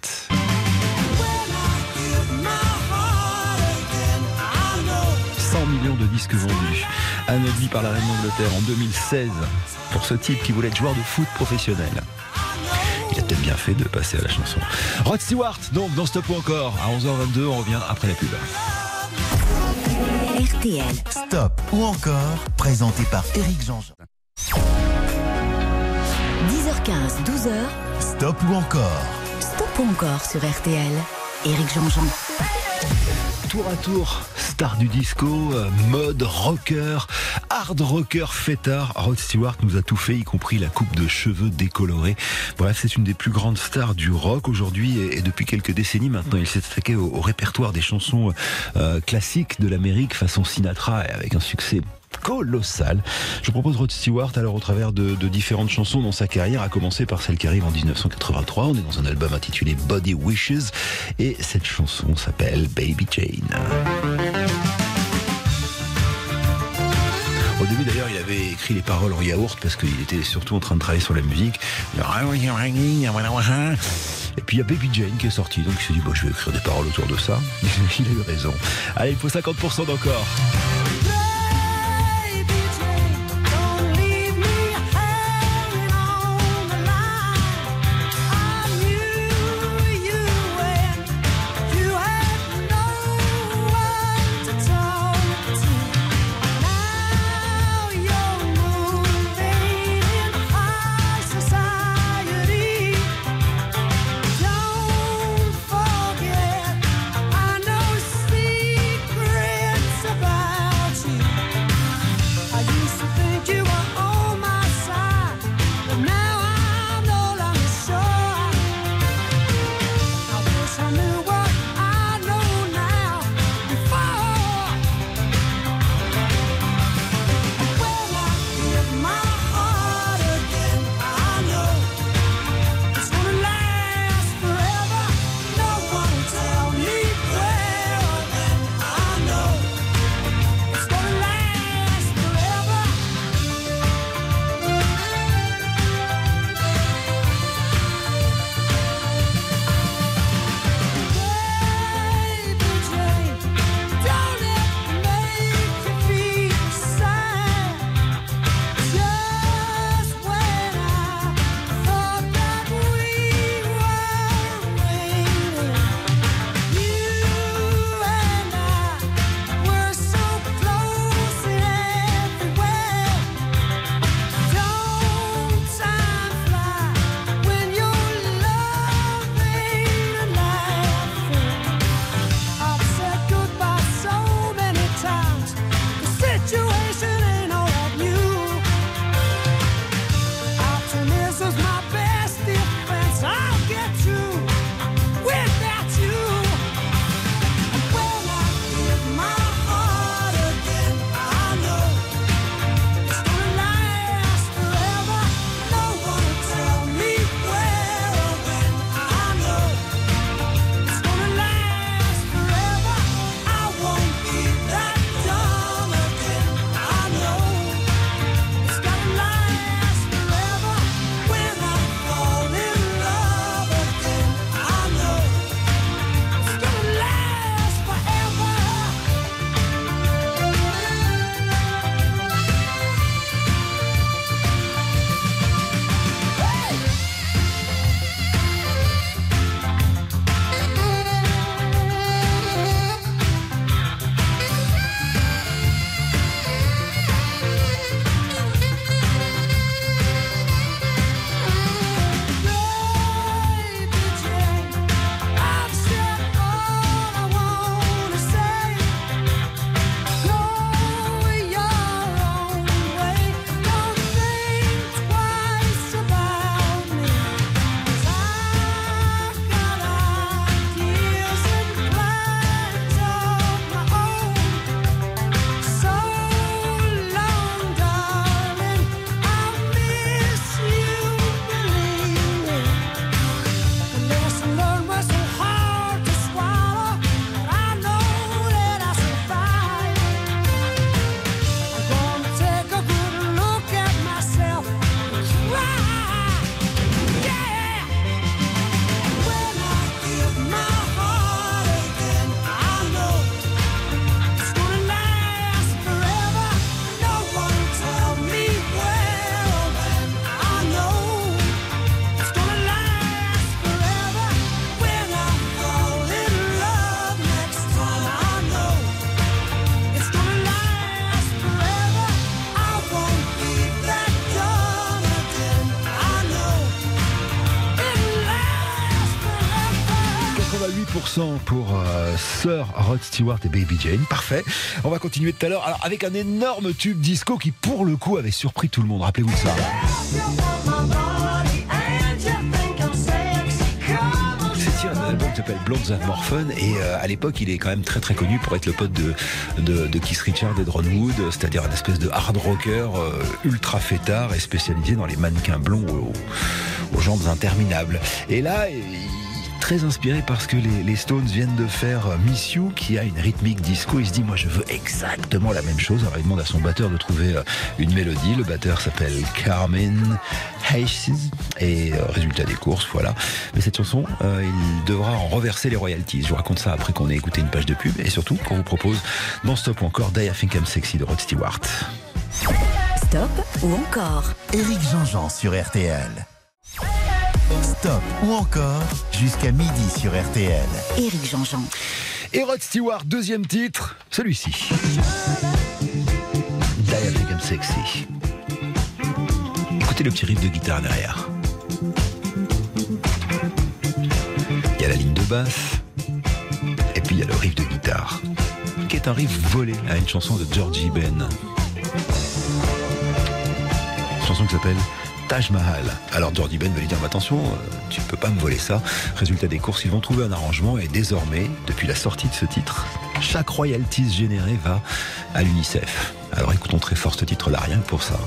Millions de disques vendus. Anobli par la reine d'Angleterre en 2016 pour ce type qui voulait être joueur de foot professionnel. Il a peut-être bien fait de passer à la chanson. Rod Stewart, donc dans Stop ou encore, à 11h22, on revient après la pub. RTL. Stop ou encore, présenté par Éric Jean-Jean. 10h15, 12h. Stop ou encore, Stop ou encore sur RTL. Éric Jean-Jean. Tour à tour, star du disco, euh, mode rocker, hard rocker fêtard. Rod Stewart nous a tout fait, y compris la coupe de cheveux décolorée. Bref, c'est une des plus grandes stars du rock aujourd'hui et, depuis quelques décennies maintenant. Il s'est attaqué au, au répertoire des chansons euh, classiques de l'Amérique façon Sinatra et avec un succès colossal. Je propose Rod Stewart alors au travers de, différentes chansons dans sa carrière, à commencer par celle qui arrive en 1983. On est dans un album intitulé Body Wishes et cette chanson s'appelle Baby Jane. Au début d'ailleurs, il avait écrit les paroles en yaourt parce qu'il était surtout en train de travailler sur la musique. Et puis il y a Baby Jane qui est sorti, donc il s'est dit bah, je vais écrire des paroles autour de ça. (laughs) il a eu raison. Allez, il faut 50% d'encore. 100% pour euh, Sir Rod Stewart et Baby Jane. Parfait. On va continuer tout à l'heure. Alors, avec un énorme tube disco qui, pour le coup, avait surpris tout le monde. Rappelez-vous de ça. C'est d'un album qui s'appelle Blondes and Morphone et euh, à l'époque il est quand même très très connu pour être le pote de, de, Keith Richards et de Wood, c'est-à-dire une espèce de hard rocker euh, ultra fêtard et spécialisé dans les mannequins blonds aux, aux jambes interminables. Et là, il très inspiré parce que les, les Stones viennent de faire euh, Miss You qui a une rythmique disco. Il se dit moi je veux exactement la même chose. Alors il demande à son batteur de trouver euh, une mélodie. Le batteur s'appelle Carmen Hayes et euh, résultat des courses, voilà. Mais cette chanson, euh, il devra en reverser les royalties. Je vous raconte ça après qu'on ait écouté une page de pub et surtout qu'on vous propose non stop ou encore Die I Think I'm Sexy de Rod Stewart. Stop ou encore Éric Jean-Jean sur RTL. Stop ou encore jusqu'à midi sur RTL. Éric Jean-Jean. Et Rod Stewart, deuxième titre, celui-ci. Die I'm Sexy. Écoutez le petit riff de guitare derrière. Il y a la ligne de basse, et puis il y a le riff de guitare, qui est un riff volé à une chanson de Georgie Ben. Chanson qui s'appelle Taj Mahal. Alors Georgie Ben va lui dire attention, euh, tu peux pas me voler ça. Résultat des courses, ils vont trouver un arrangement et désormais, depuis la sortie de ce titre, chaque royalties générée va à l'UNICEF. Alors écoutons très fort ce titre-là, rien que pour ça.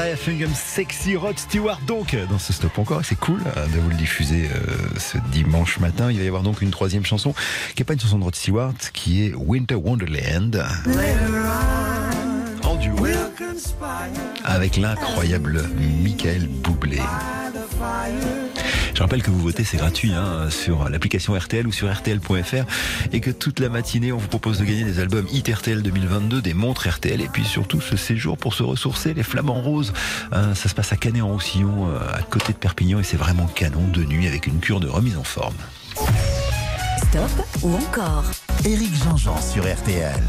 91% d'AFM Sexy Rod Stewart donc dans ce stop encore. C'est cool hein, de vous le diffuser euh, ce dimanche matin. Il va y avoir donc une troisième chanson qui n'est pas une chanson de Rod Stewart, qui est Winter Wonderland. En duo avec l'incroyable Michael Bublé. Je rappelle que vous votez, c'est gratuit hein, sur l'application RTL ou sur RTL.fr et que toute la matinée, on vous propose de gagner des albums Hit RTL 2022, des montres RTL et puis surtout ce séjour pour se ressourcer, les Flamants Roses. Hein, ça se passe à Canet-en-Roussillon, euh, à côté de Perpignan et c'est vraiment canon de nuit avec une cure de remise en forme. Stop ou encore? Éric Jean-Jean sur RTL.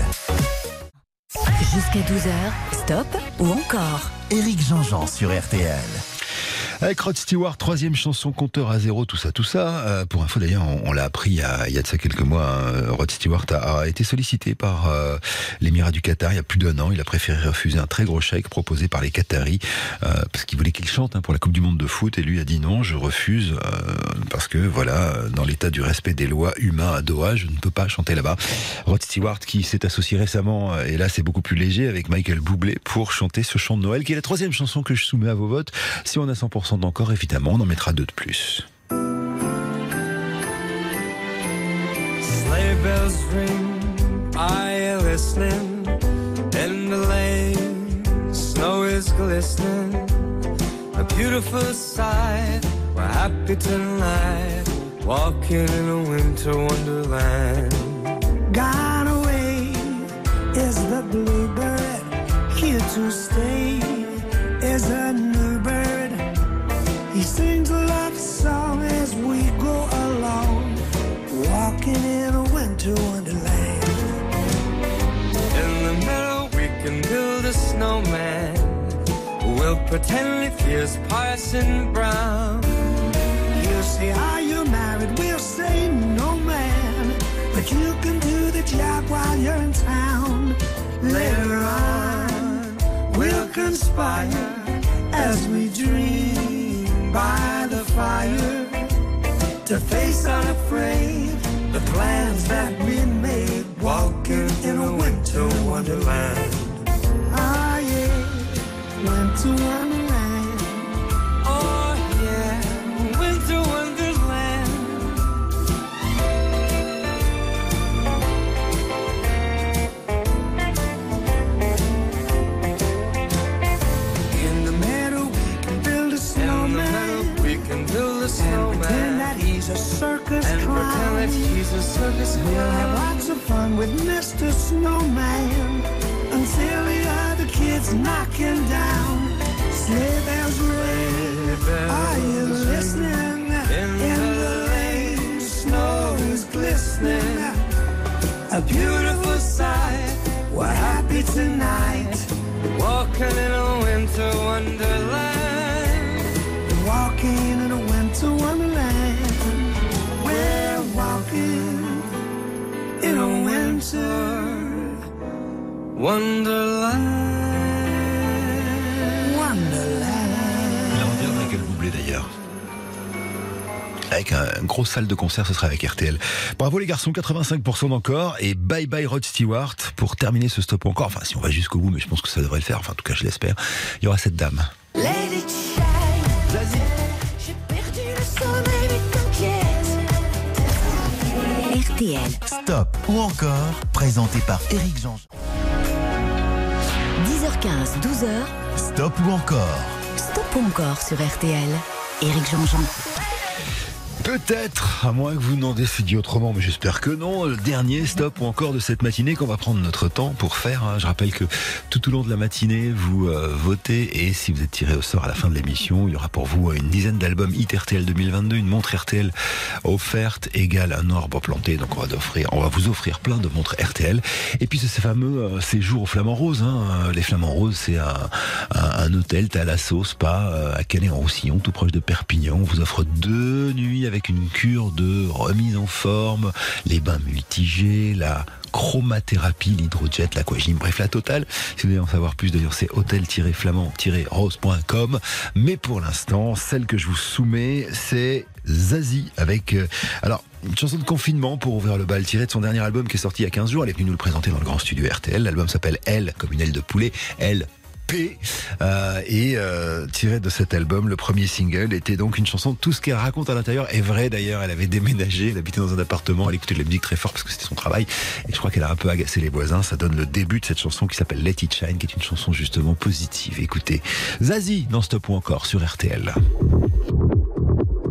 Jusqu'à 12h, stop ou encore? Éric Jean-Jean sur RTL. Avec Rod Stewart, troisième chanson, compteur à zéro, tout ça, tout ça. Euh, pour info d'ailleurs, on, l'a appris il y, a, il y a de ça quelques mois. hein, Rod Stewart a, a été sollicité par euh, l'émirat du Qatar il y a plus d'un an. Il a préféré refuser un très gros chèque proposé par les Qataris euh, parce qu'il voulait qu'il chante hein, pour la Coupe du Monde de foot. Et lui a dit non, je refuse euh, parce que voilà, dans l'état du respect des lois humains à Doha, je ne peux pas chanter là-bas. Rod Stewart qui s'est associé récemment, euh, et là c'est beaucoup plus léger, avec Michael Bublé pour chanter ce chant de Noël, qui est la troisième chanson que je soumets à vos votes. Si on a 100% d'encore, évidemment, on en mettra deux de plus. Sleigh bells ring, are you listening? In the lane, snow is glistening. A beautiful sight, we're happy tonight. Walking in a winter wonderland. Gone away is the bluebird. Here to stay is a new bird. He sings a love song as we go along, walking in a winter wonderland. In the meadow, we can build a snowman. We'll pretend if he is Parson Brown. You'll say, Are you married? We'll say, No, man. But you can do the job while you're in town. Later on, we'll conspire as we dream by the fire to face unafraid the plans that we made. Walking in a winter wonderland. Ah, yeah, winter wonderland. That he's a circus We'll have lots of fun with Mr. Snowman until we are the other kids knock him down. Sleigh bells ring. Are you listening? In the lane, snow is glistening. A beautiful sight. We're happy tonight, Walking in a winter wonderland. Wonderland. Michael Bublé d'ailleurs. Avec un, une grosse salle de concert, ce sera avec RTL. Bravo les garçons, 85% d'encore. Et bye bye Rod Stewart pour terminer ce stop encore. Enfin, si on va jusqu'au bout, mais je pense que ça devrait le faire. Enfin, en tout cas, je l'espère. Il y aura cette dame. RTL. Stop ou encore, présenté par Éric Jean-Jean. 10h15, 12h, Stop ou encore, stop ou encore sur RTL. Éric Jean-Jean. Peut-être, à moins que vous n'en décidiez autrement, mais j'espère que non, le dernier stop ou encore de cette matinée qu'on va prendre notre temps pour faire. hein. Je rappelle que tout au long de la matinée, vous euh, votez et si vous êtes tiré au sort à la fin de l'émission, il y aura pour vous euh, une dizaine d'albums Hit RTL 2022, une montre RTL offerte égale un arbre planté. Donc on va, vous offrir plein de montres RTL. Et puis ce fameux euh, séjour aux Flamands Roses. Hein. Les Flamands Roses, c'est un, un, un hôtel Thalasso Spa euh, à Canet-en-Roussillon, tout proche de Perpignan. On vous offre deux nuits avec une cure de remise en forme, les bains multigés, la chromathérapie, l'hydrojet, l'aquagym, bref la totale. Si vous voulez en savoir plus, d'ailleurs c'est hôtel-flamand-rose.com. Mais pour l'instant, celle que je vous soumets, c'est Zazie avec... euh, alors, une chanson de confinement pour ouvrir le bal tirée de son dernier album qui est sorti il y a 15 jours. Elle est venue nous le présenter dans le grand studio RTL. L'album s'appelle Elle, comme une aile de poulet. Elle Euh, et euh, tiré de cet album, le premier single était donc une chanson. Tout ce qu'elle raconte à l'intérieur est vrai d'ailleurs. Elle avait déménagé, elle habitait dans un appartement, elle écoutait de la musique très fort parce que c'était son travail. Et je crois qu'elle a un peu agacé les voisins. Ça donne le début de cette chanson qui s'appelle Let It Shine, qui est une chanson justement positive. Écoutez, Zazie dans Stop ou encore sur RTL.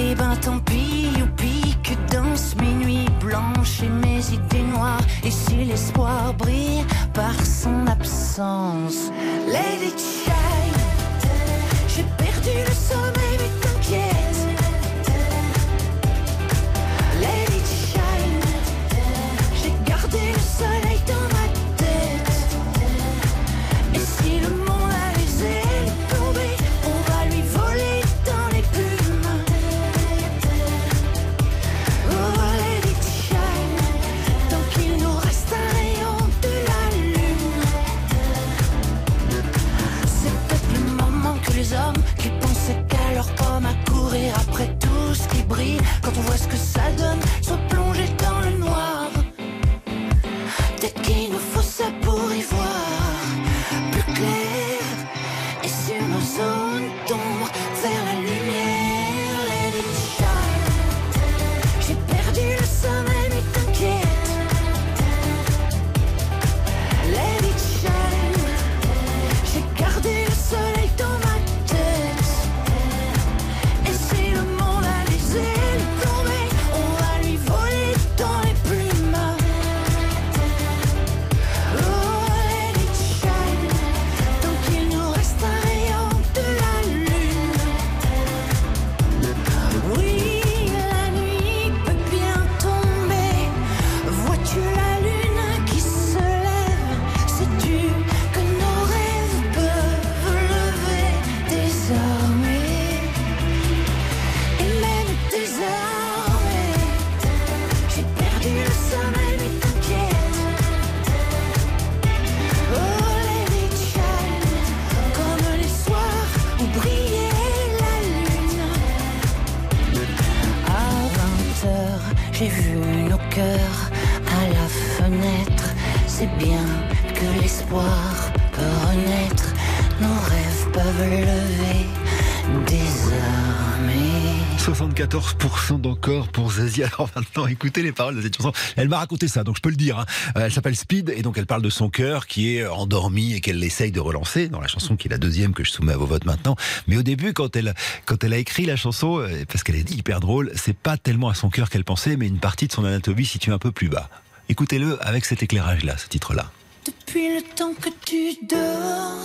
Et ben tant pis, youpi, que dansent mes nuits blanches et mes idées noires. Et si l'espoir brille par son absence, it shine. J'ai perdu le sommeil, on voit ce que ça donne, soient plongés dans le noir. Alors (laughs) maintenant, écoutez les paroles de cette chanson. Elle m'a raconté ça, donc je peux le dire. hein. Euh, Elle s'appelle Speed et donc elle parle de son cœur qui est endormi et qu'elle essaye de relancer dans la chanson qui est la deuxième que je soumets à vos votes maintenant. Mais au début, quand elle, quand elle a écrit la chanson, euh, parce qu'elle est hyper drôle, c'est pas tellement à son cœur qu'elle pensait, mais une partie de son anatomie située un peu plus bas. Écoutez-le avec cet éclairage-là, ce titre-là. Depuis le temps que tu dors,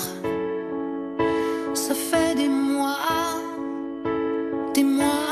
ça fait des mois, des mois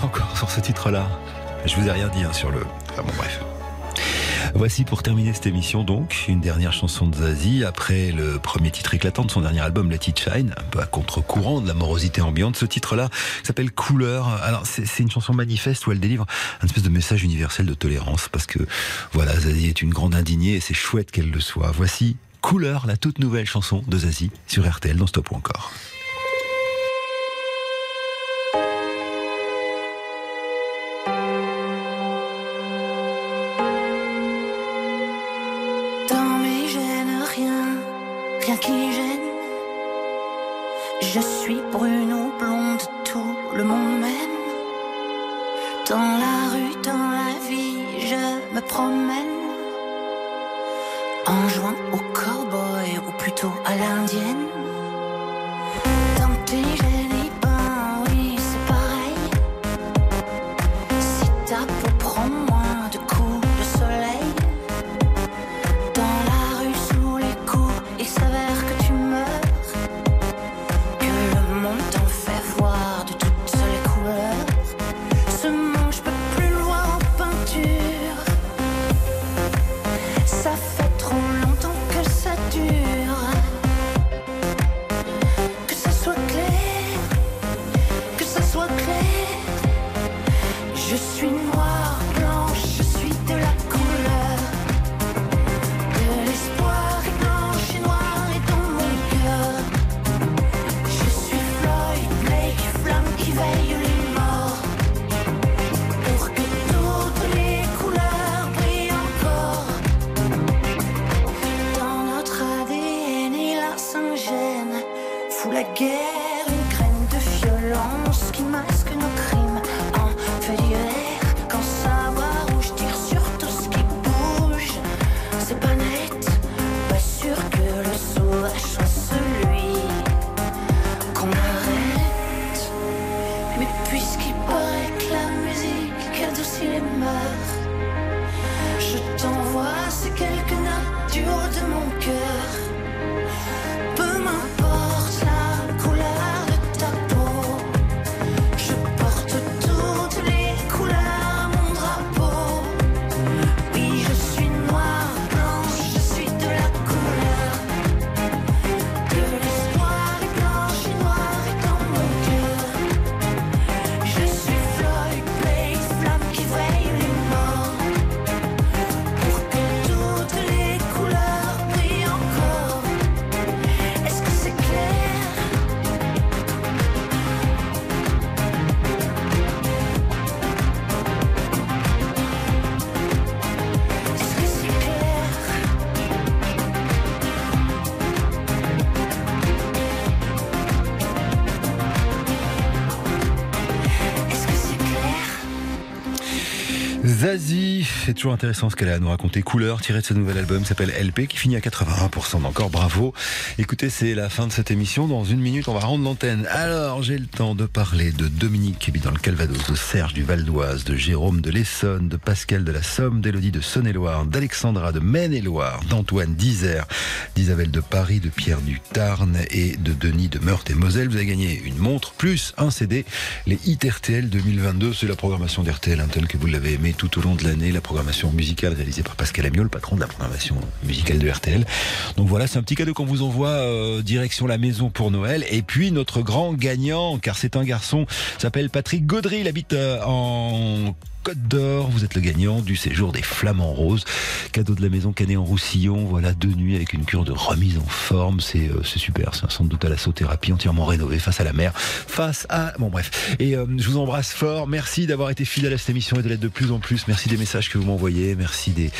encore sur ce titre-là. Je vous ai rien dit hein, sur le. Ah bon, bref. Voici pour terminer cette émission donc une dernière chanson de Zazie après le premier titre éclatant de son dernier album Let It Shine, un peu à contre-courant de la morosité ambiante. Ce titre-là s'appelle Couleur. Alors c'est c'est une chanson manifeste où elle délivre un espèce de message universel de tolérance parce que voilà Zazie est une grande indignée et c'est chouette qu'elle le soit. Voici Couleur, la toute nouvelle chanson de Zazie sur RTL dans Stop ou encore. Toujours intéressant ce qu'elle a à nous raconter. Couleur tirée de ce nouvel album s'appelle LP qui finit à 81% encore. Bravo. Écoutez, c'est la fin de cette émission. Dans une minute, on va rendre l'antenne. Alors, j'ai le temps de parler de Dominique qui habite dans le Calvados, de Serge du Val d'Oise, de Jérôme de l'Essonne, de Pascal de la Somme, d'Élodie de Saône-et-Loire, d'Alexandra de Maine-et-Loire, d'Antoine d'Isère, d'Isabelle de Paris, de Pierre du Tarn et de Denis de Meurthe et Moselle. Vous avez gagné une montre plus un CD. Les hits RTL 2022, c'est la programmation d'RTL, hein, telle que vous l'avez aimé tout au long de l'année, la programmation musicale réalisée par Pascal Amiot, le patron de la programmation musicale de RTL. Donc voilà, c'est un petit cadeau qu'on vous envoie euh, direction la maison pour Noël. Et puis notre grand gagnant, car c'est un garçon, s'appelle Patrick Gaudry, il habite euh, en Côte d'Or. Vous êtes le gagnant du séjour des Flamants Roses. Cadeau de la maison Canet en Roussillon. Voilà, deux nuits avec une cure de remise en forme. C'est euh, super. C'est un centre de thalassothérapie entièrement rénové face à la mer. Face à... Bon bref. Et euh, je vous embrasse fort. Merci d'avoir été fidèle à cette émission et de l'être de plus en plus. Merci des messages que vous m'envoyez. Merci des...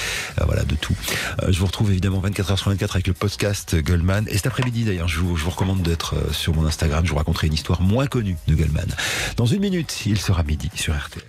euh, voilà, de tout. Euh, je vous retrouve évidemment 24h sur 24 avec le podcast Goldman. Et cet après-midi d'ailleurs, je vous, je vous recommande d'être euh, sur mon Instagram. Je vous raconterai une histoire moins connue de Goldman. Dans une minute, il sera midi sur RTL.